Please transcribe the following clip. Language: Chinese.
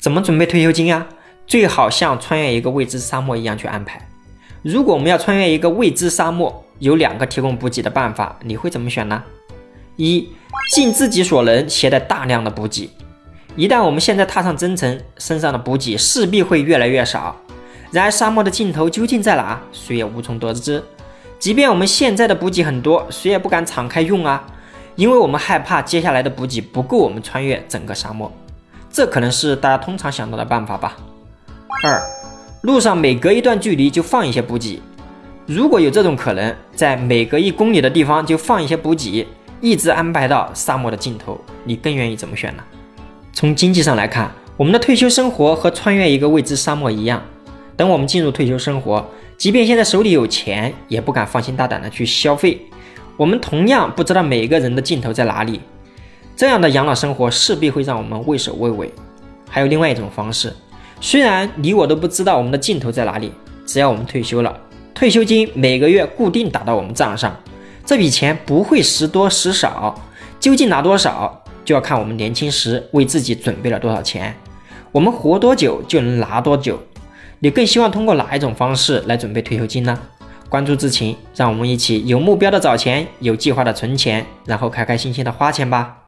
怎么准备退休金啊？最好像穿越一个未知沙漠一样去安排。如果我们要穿越一个未知沙漠，有两个提供补给的办法，你会怎么选呢？一，尽自己所能携带大量的补给。一旦我们现在踏上征程，身上的补给势必会越来越少。然而沙漠的尽头究竟在哪，谁也无从得知。即便我们现在的补给很多，谁也不敢敞开用啊，因为我们害怕接下来的补给不够我们穿越整个沙漠。这可能是大家通常想到的办法吧。二，路上每隔一段距离就放一些补给。如果有这种可能，在每隔一公里的地方就放一些补给，一直安排到沙漠的尽头，你更愿意怎么选呢？从经济上来看，我们的退休生活和穿越一个未知沙漠一样。等我们进入退休生活，即便现在手里有钱，也不敢放心大胆的去消费。我们同样不知道每个人的尽头在哪里。这样的养老生活势必会让我们畏首畏尾。还有另外一种方式，虽然你我都不知道我们的尽头在哪里，只要我们退休了，退休金每个月固定打到我们账上，这笔钱不会时多时少，究竟拿多少，就要看我们年轻时为自己准备了多少钱。我们活多久就能拿多久。你更希望通过哪一种方式来准备退休金呢？关注知情，让我们一起有目标的找钱，有计划的存钱，然后开开心心的花钱吧。